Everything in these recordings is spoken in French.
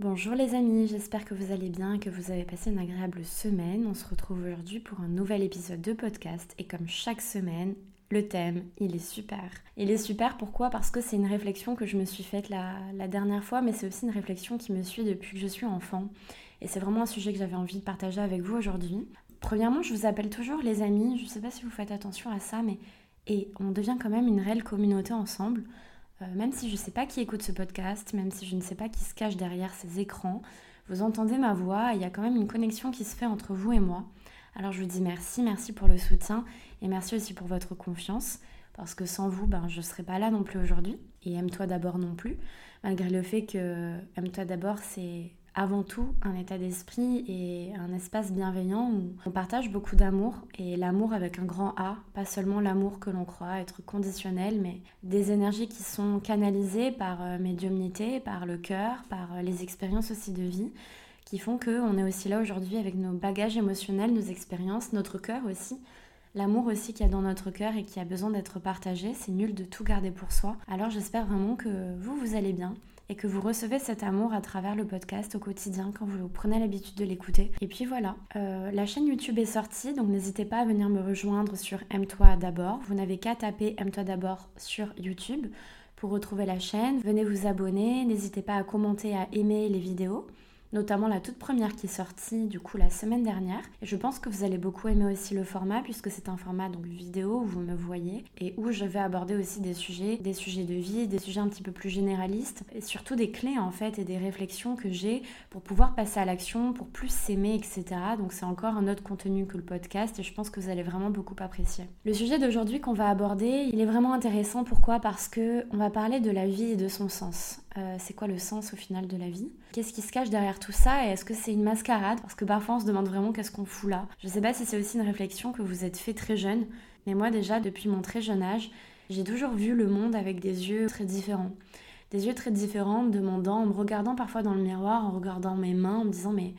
Bonjour les amis, j'espère que vous allez bien que vous avez passé une agréable semaine. On se retrouve aujourd'hui pour un nouvel épisode de podcast et comme chaque semaine, le thème, il est super. Il est super pourquoi? Parce que c'est une réflexion que je me suis faite la, la dernière fois, mais c'est aussi une réflexion qui me suit depuis que je suis enfant. Et c'est vraiment un sujet que j'avais envie de partager avec vous aujourd'hui. Premièrement, je vous appelle toujours les amis, je ne sais pas si vous faites attention à ça, mais et on devient quand même une réelle communauté ensemble. Euh, même si je ne sais pas qui écoute ce podcast, même si je ne sais pas qui se cache derrière ces écrans, vous entendez ma voix, il y a quand même une connexion qui se fait entre vous et moi. Alors je vous dis merci, merci pour le soutien et merci aussi pour votre confiance, parce que sans vous, ben, je ne serais pas là non plus aujourd'hui. Et aime-toi d'abord non plus, malgré le fait que aime-toi d'abord, c'est avant tout un état d'esprit et un espace bienveillant où on partage beaucoup d'amour et l'amour avec un grand A, pas seulement l'amour que l'on croit être conditionnel, mais des énergies qui sont canalisées par euh, médiumnité, par le cœur, par euh, les expériences aussi de vie qui font qu'on est aussi là aujourd'hui avec nos bagages émotionnels, nos expériences, notre cœur aussi, l'amour aussi qu'il y a dans notre cœur et qui a besoin d'être partagé. C'est nul de tout garder pour soi. Alors j'espère vraiment que vous, vous allez bien et que vous recevez cet amour à travers le podcast au quotidien quand vous prenez l'habitude de l'écouter. Et puis voilà, euh, la chaîne YouTube est sortie, donc n'hésitez pas à venir me rejoindre sur Aime-toi d'abord. Vous n'avez qu'à taper Aime-toi d'abord sur YouTube pour retrouver la chaîne. Venez vous abonner, n'hésitez pas à commenter, à aimer les vidéos notamment la toute première qui est sortie du coup la semaine dernière. Et je pense que vous allez beaucoup aimer aussi le format puisque c'est un format donc vidéo où vous me voyez et où je vais aborder aussi des sujets, des sujets de vie, des sujets un petit peu plus généralistes et surtout des clés en fait et des réflexions que j'ai pour pouvoir passer à l'action, pour plus s'aimer, etc. Donc c'est encore un autre contenu que le podcast et je pense que vous allez vraiment beaucoup apprécier. Le sujet d'aujourd'hui qu'on va aborder, il est vraiment intéressant. Pourquoi? Parce que on va parler de la vie et de son sens. Euh, c'est quoi le sens au final de la vie? Qu'est-ce qui se cache derrière tout ça? Et est-ce que c'est une mascarade? Parce que parfois on se demande vraiment qu'est-ce qu'on fout là. Je sais pas si c'est aussi une réflexion que vous êtes fait très jeune, mais moi déjà depuis mon très jeune âge, j'ai toujours vu le monde avec des yeux très différents. Des yeux très différents, me demandant, me regardant parfois dans le miroir, en regardant mes mains, en me disant mais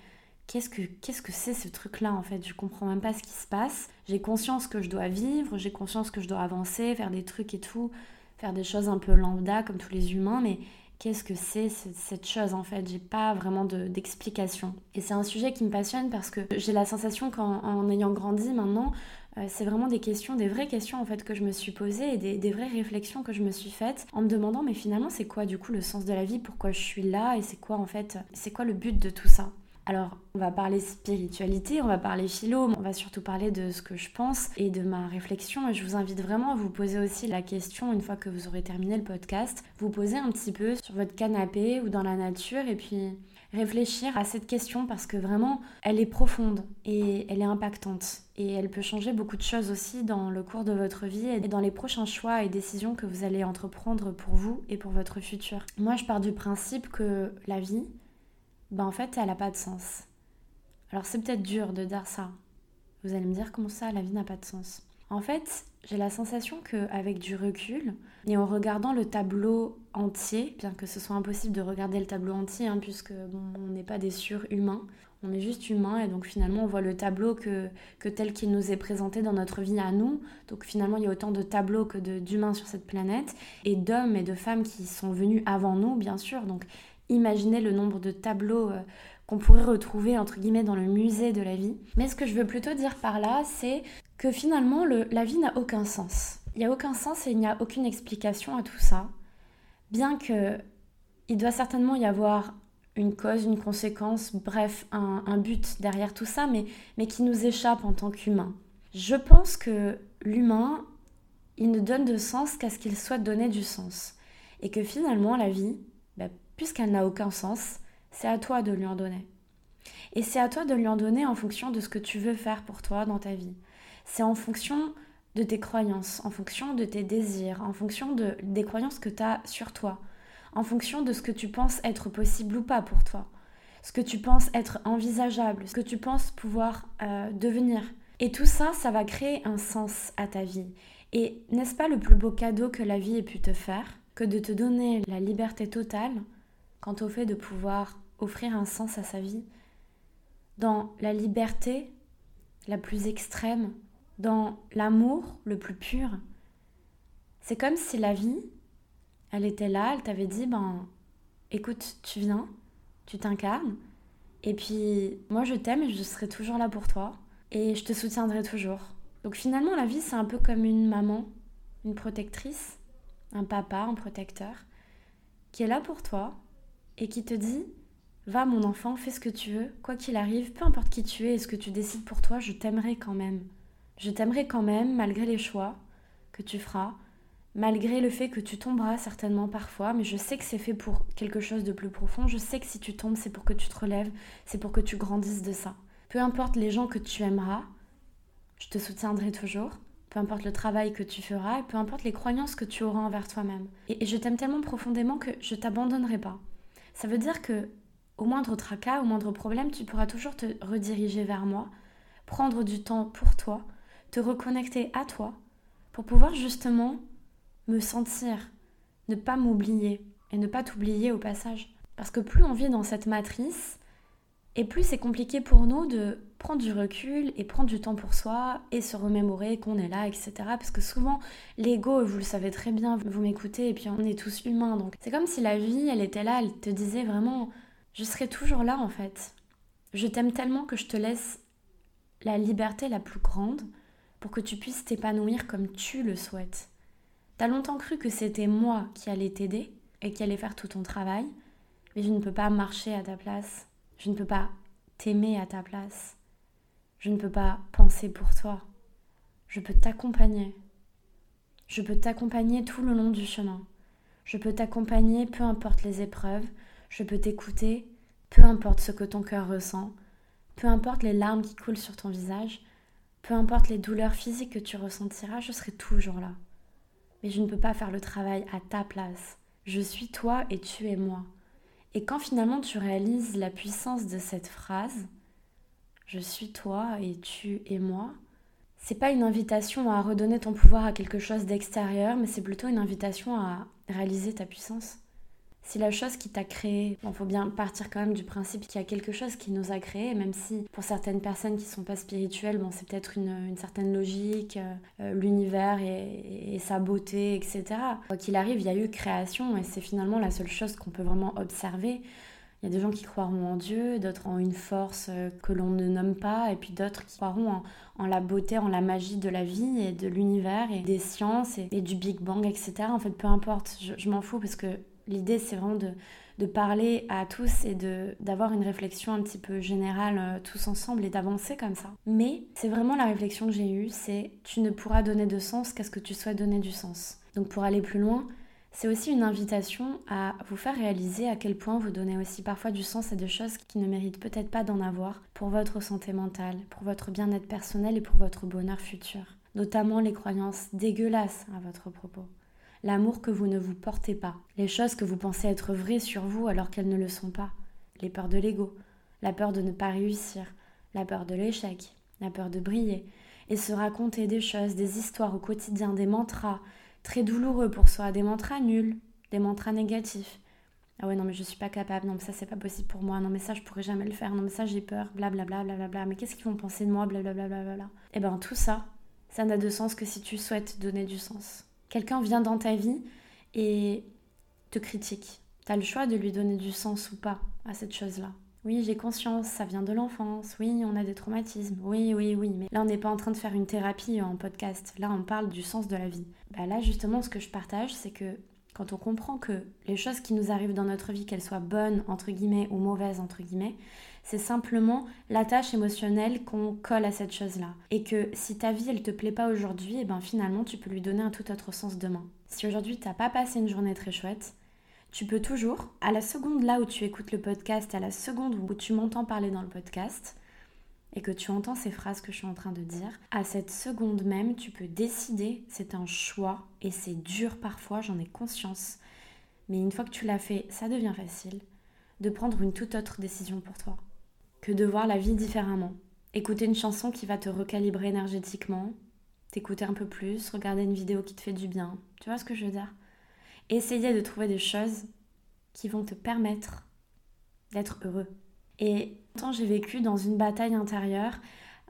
qu'est-ce que qu'est-ce que c'est ce truc là en fait? Je comprends même pas ce qui se passe. J'ai conscience que je dois vivre, j'ai conscience que je dois avancer, faire des trucs et tout, faire des choses un peu lambda comme tous les humains, mais qu'est-ce que c'est cette chose en fait? J'ai pas vraiment d'explication. et c'est un sujet qui me passionne parce que j'ai la sensation qu'en ayant grandi maintenant, euh, c'est vraiment des questions, des vraies questions en fait que je me suis posées et des, des vraies réflexions que je me suis faites en me demandant mais finalement c'est quoi du coup le sens de la vie? Pourquoi je suis là? Et c'est quoi en fait C'est quoi le but de tout ça? Alors, on va parler spiritualité, on va parler philo, on va surtout parler de ce que je pense et de ma réflexion. Et je vous invite vraiment à vous poser aussi la question, une fois que vous aurez terminé le podcast, vous poser un petit peu sur votre canapé ou dans la nature et puis réfléchir à cette question parce que vraiment, elle est profonde et elle est impactante. Et elle peut changer beaucoup de choses aussi dans le cours de votre vie et dans les prochains choix et décisions que vous allez entreprendre pour vous et pour votre futur. Moi, je pars du principe que la vie, ben en fait, elle n'a pas de sens. Alors c'est peut-être dur de dire ça. Vous allez me dire comment ça, la vie n'a pas de sens. En fait, j'ai la sensation qu'avec du recul et en regardant le tableau entier, bien que ce soit impossible de regarder le tableau entier, hein, puisque on n'est pas des surhumains, on est juste humain et donc finalement on voit le tableau que, que tel qu'il nous est présenté dans notre vie à nous. Donc finalement il y a autant de tableaux que d'humains sur cette planète et d'hommes et de femmes qui sont venus avant nous, bien sûr. Donc Imaginez le nombre de tableaux euh, qu'on pourrait retrouver entre guillemets dans le musée de la vie. Mais ce que je veux plutôt dire par là, c'est que finalement la vie n'a aucun sens. Il n'y a aucun sens et il n'y a aucune explication à tout ça. Bien que il doit certainement y avoir une cause, une conséquence, bref, un, but derrière tout ça, mais, mais qui nous échappe en tant qu'humain. Je pense que l'humain, il ne donne de sens qu'à ce qu'il souhaite donner du sens. Et que finalement, la vie, bah, puisqu'elle n'a aucun sens, c'est à toi de lui en donner. Et c'est à toi de lui en donner en fonction de ce que tu veux faire pour toi dans ta vie. C'est en fonction de tes croyances, en fonction de tes désirs, en fonction de, des croyances que tu as sur toi, en fonction de ce que tu penses être possible ou pas pour toi, ce que tu penses être envisageable, ce que tu penses pouvoir euh, devenir. Et tout ça, ça va créer un sens à ta vie. Et n'est-ce pas le plus beau cadeau que la vie ait pu te faire que de te donner la liberté totale quant au fait de pouvoir offrir un sens à sa vie, dans la liberté la plus extrême, dans l'amour le plus pur. C'est comme si la vie, elle était là, elle t'avait dit, ben écoute, tu viens, tu t'incarnes. Et puis, moi, je t'aime et je serai toujours là pour toi. Et je te soutiendrai toujours. Donc finalement, la vie, c'est un peu comme une maman, une protectrice, un papa, un protecteur, qui est là pour toi et qui te dit, va mon enfant, fais ce que tu veux, quoi qu'il arrive, peu importe qui tu es et ce que tu décides pour toi, je t'aimerai quand même. Je t'aimerai quand même, malgré les choix que tu feras, malgré le fait que tu tomberas certainement parfois, mais je sais que c'est fait pour quelque chose de plus profond. Je sais que si tu tombes, c'est pour que tu te relèves, c'est pour que tu grandisses de ça. Peu importe les gens que tu aimeras, je te soutiendrai toujours. Peu importe le travail que tu feras et peu importe les croyances que tu auras envers toi-même. Et, je t'aime tellement profondément que je t'abandonnerai pas. Ça veut dire que au moindre tracas, au moindre problème, tu pourras toujours te rediriger vers moi, prendre du temps pour toi, te reconnecter à toi, pour pouvoir justement me sentir, ne pas m'oublier et ne pas t'oublier au passage. Parce que plus on vit dans cette matrice, et plus c'est compliqué pour nous de prendre du recul et prendre du temps pour soi et se remémorer qu'on est là, etc. Parce que souvent, l'ego, vous le savez très bien, vous m'écoutez et puis on est tous humains. Donc c'est comme si la vie, elle était là, elle te disait vraiment, je serai toujours là en fait. Je t'aime tellement que je te laisse la liberté la plus grande pour que tu puisses t'épanouir comme tu le souhaites. T'as longtemps cru que c'était moi qui allais t'aider et qui allait faire tout ton travail, mais je ne peux pas marcher à ta place. Je ne peux pas t'aimer à ta place. Je ne peux pas penser pour toi. Je peux t'accompagner. Je peux t'accompagner tout le long du chemin. Je peux t'accompagner peu importe les épreuves. Je peux t'écouter peu importe ce que ton cœur ressent. Peu importe les larmes qui coulent sur ton visage. Peu importe les douleurs physiques que tu ressentiras, je serai toujours là mais je ne peux pas faire le travail à ta place. Je suis toi et tu es moi. Et quand finalement tu réalises la puissance de cette phrase, je suis toi et tu es moi, c'est pas une invitation à redonner ton pouvoir à quelque chose d'extérieur, mais c'est plutôt une invitation à réaliser ta puissance. Si la chose qui t'a créé, il faut bien partir quand même du principe qu'il y a quelque chose qui nous a créé, même si pour certaines personnes qui ne sont pas spirituelles, bon, c'est peut-être une, certaine logique, euh, euh, l'univers et, sa beauté, etc. Quoi qu'il arrive, il y a eu création et c'est finalement la seule chose qu'on peut vraiment observer. Il y a des gens qui croiront en Dieu, d'autres en une force euh, que l'on ne nomme pas, et puis d'autres qui croiront en, la beauté, en la magie de la vie et de l'univers et des sciences et, du Big Bang, etc. En fait, peu importe, je m'en fous parce que L'idée, c'est vraiment de, parler à tous et d'avoir une réflexion un petit peu générale euh, tous ensemble et d'avancer comme ça. Mais c'est vraiment la réflexion que j'ai eue, c'est tu ne pourras donner de sens qu'à ce que tu souhaites donner du sens. Donc pour aller plus loin, c'est aussi une invitation à vous faire réaliser à quel point vous donnez aussi parfois du sens à des choses qui ne méritent peut-être pas d'en avoir pour votre santé mentale, pour votre bien-être personnel et pour votre bonheur futur. Notamment les croyances dégueulasses à votre propos l'amour que vous ne vous portez pas, les choses que vous pensez être vraies sur vous alors qu'elles ne le sont pas, les peurs de l'ego, la peur de ne pas réussir, la peur de l'échec, la peur de briller, et se raconter des choses, des histoires au quotidien, des mantras. Très douloureux pour soi, des mantras nuls, des mantras négatifs. Ah ouais, non, mais je suis pas capable, non, mais ça c'est pas possible pour moi, non, mais ça je pourrais jamais le faire, non, mais ça j'ai peur, blablabla, blablabla, bla, bla, mais qu'est-ce qu'ils vont penser de moi, blablabla, blablabla. Et eh ben tout ça, ça n'a de sens que si tu souhaites donner du sens. Quelqu'un vient dans ta vie et te critique. Tu as le choix de lui donner du sens ou pas à cette chose-là. Oui, j'ai conscience, ça vient de l'enfance. Oui, on a des traumatismes. Oui, oui, oui. Mais là, on n'est pas en train de faire une thérapie en podcast. Là, on parle du sens de la vie. Bah là, justement, ce que je partage, c'est que quand on comprend que les choses qui nous arrivent dans notre vie, qu'elles soient bonnes, entre guillemets, ou mauvaises, entre guillemets, c'est simplement l'attache émotionnelle qu'on colle à cette chose-là. Et que si ta vie, elle te plaît pas aujourd'hui, et eh ben finalement, tu peux lui donner un tout autre sens demain. Si aujourd'hui, t'as pas passé une journée très chouette, tu peux toujours, à la seconde là où tu écoutes le podcast, à la seconde où tu m'entends parler dans le podcast, et que tu entends ces phrases que je suis en train de dire, à cette seconde même, tu peux décider, c'est un choix, et c'est dur parfois, j'en ai conscience, mais une fois que tu l'as fait, ça devient facile, de prendre une toute autre décision pour toi que de voir la vie différemment. Écouter une chanson qui va te recalibrer énergétiquement, t'écouter un peu plus, regarder une vidéo qui te fait du bien. Tu vois ce que je veux dire? Essayer de trouver des choses qui vont te permettre d'être heureux. Et tant j'ai vécu dans une bataille intérieure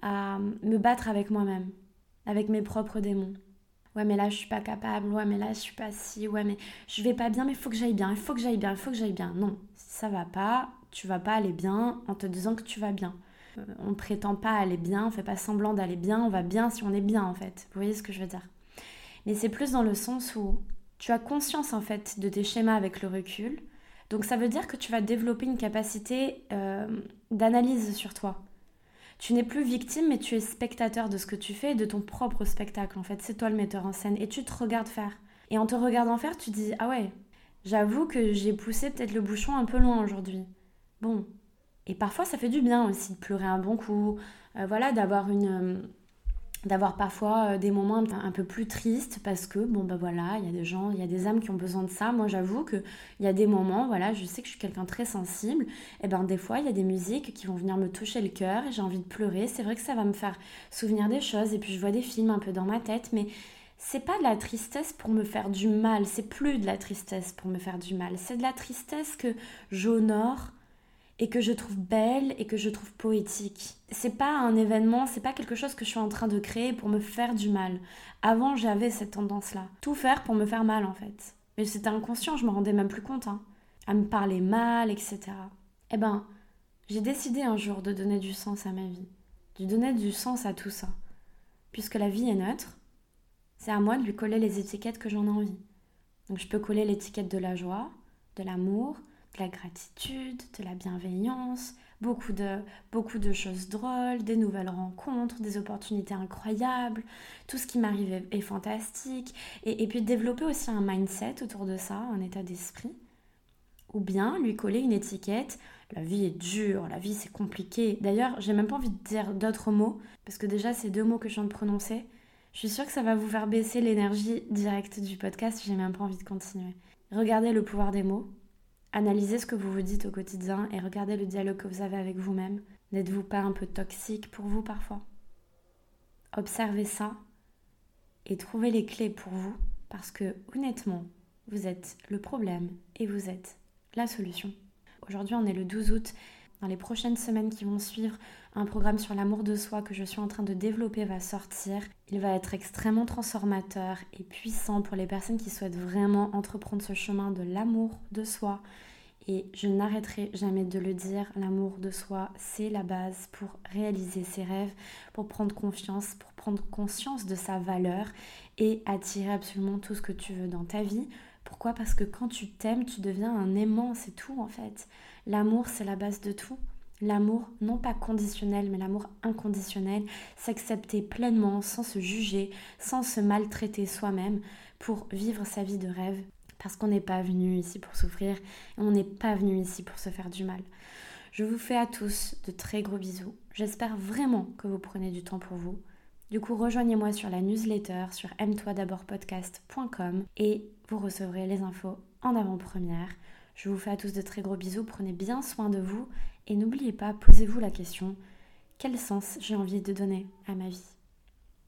à me battre avec moi-même, avec mes propres démons, Ouais, mais là, je suis pas capable. Ouais, mais là, je suis pas si. Ouais, mais je vais pas bien, mais il faut que j'aille bien. Il faut que j'aille bien. Il faut que j'aille bien. Non, si ça va pas, tu vas pas aller bien en te disant que tu vas bien. Euh, on prétend pas aller bien, on fait pas semblant d'aller bien. On va bien si on est bien, en fait. Vous voyez ce que je veux dire? Mais c'est plus dans le sens où tu as conscience, en fait, de tes schémas avec le recul. Donc, ça veut dire que tu vas développer une capacité euh, d'analyse sur toi tu n'es plus victime, mais tu es spectateur de ce que tu fais et de ton propre spectacle. En fait, c'est toi le metteur en scène et tu te regardes faire. Et en te regardant faire, tu dis Ah ouais, j'avoue que j'ai poussé peut-être le bouchon un peu loin aujourd'hui. Bon. Et parfois, ça fait du bien aussi de pleurer un bon coup, euh, voilà, d'avoir une, euh, d'avoir parfois euh, des moments un peu plus tristes parce que bon bah voilà il y a des gens il y a des âmes qui ont besoin de ça. Moi j'avoue que il y a des moments voilà je sais que je suis quelqu'un très sensible. Et ben des fois il y a des musiques qui vont venir me toucher le cœur et j'ai envie de pleurer. C'est vrai que ça va me faire souvenir des choses et puis je vois des films un peu dans ma tête mais c'est pas de la tristesse pour me faire du mal. C'est plus de la tristesse pour me faire du mal. C'est de la tristesse que j'honore et que je trouve belle et que je trouve poétique. C'est pas un événement, c'est pas quelque chose que je suis en train de créer pour me faire du mal. Avant, j'avais cette tendance-là. Tout faire pour me faire mal en fait. Mais c'était inconscient, je me rendais même plus compte. Hein. À me parler mal, etc. Eh ben, j'ai décidé un jour de donner du sens à ma vie. De donner du sens à tout ça. Puisque la vie est neutre, c'est à moi de lui coller les étiquettes que j'en ai envie. Donc je peux coller l'étiquette de la joie, de l'amour, la gratitude, de la bienveillance, beaucoup de, beaucoup de choses drôles, des nouvelles rencontres, des opportunités incroyables, tout ce qui m'arrive est, fantastique, et, et, puis développer aussi un mindset autour de ça, un état d'esprit, ou bien lui coller une étiquette, la vie est dure, la vie c'est compliqué. D'ailleurs, j'ai même pas envie de dire d'autres mots, parce que déjà ces deux mots que je viens de prononcer, je suis sûre que ça va vous faire baisser l'énergie directe du podcast, j'ai même pas envie de continuer. Regardez le pouvoir des mots, Analysez ce que vous vous dites au quotidien et regardez le dialogue que vous avez avec vous-même. N'êtes-vous pas un peu toxique pour vous parfois? Observez ça et trouvez les clés pour vous parce que honnêtement, vous êtes le problème et vous êtes la solution. Aujourd'hui, on est le 12 août. Dans les prochaines semaines qui vont suivre, un programme sur l'amour de soi que je suis en train de développer va sortir. Il va être extrêmement transformateur et puissant pour les personnes qui souhaitent vraiment entreprendre ce chemin de l'amour de soi. Et je n'arrêterai jamais de le dire, l'amour de soi, c'est la base pour réaliser ses rêves, pour prendre confiance, pour prendre conscience de sa valeur et attirer absolument tout ce que tu veux dans ta vie. Pourquoi? Parce que quand tu t'aimes, tu deviens un aimant, c'est tout en fait. L'amour, c'est la base de tout. L'amour, non pas conditionnel, mais l'amour inconditionnel, s'accepter pleinement, sans se juger, sans se maltraiter soi-même, pour vivre sa vie de rêve. Parce qu'on n'est pas venu ici pour souffrir, et on n'est pas venu ici pour se faire du mal. Je vous fais à tous de très gros bisous. J'espère vraiment que vous prenez du temps pour vous. Du coup, rejoignez-moi sur la newsletter sur aime-toi d'abord podcast.com et vous recevrez les infos en avant-première. Je vous fais à tous de très gros bisous, prenez bien soin de vous et n'oubliez pas, posez-vous la question, quel sens j'ai envie de donner à ma vie?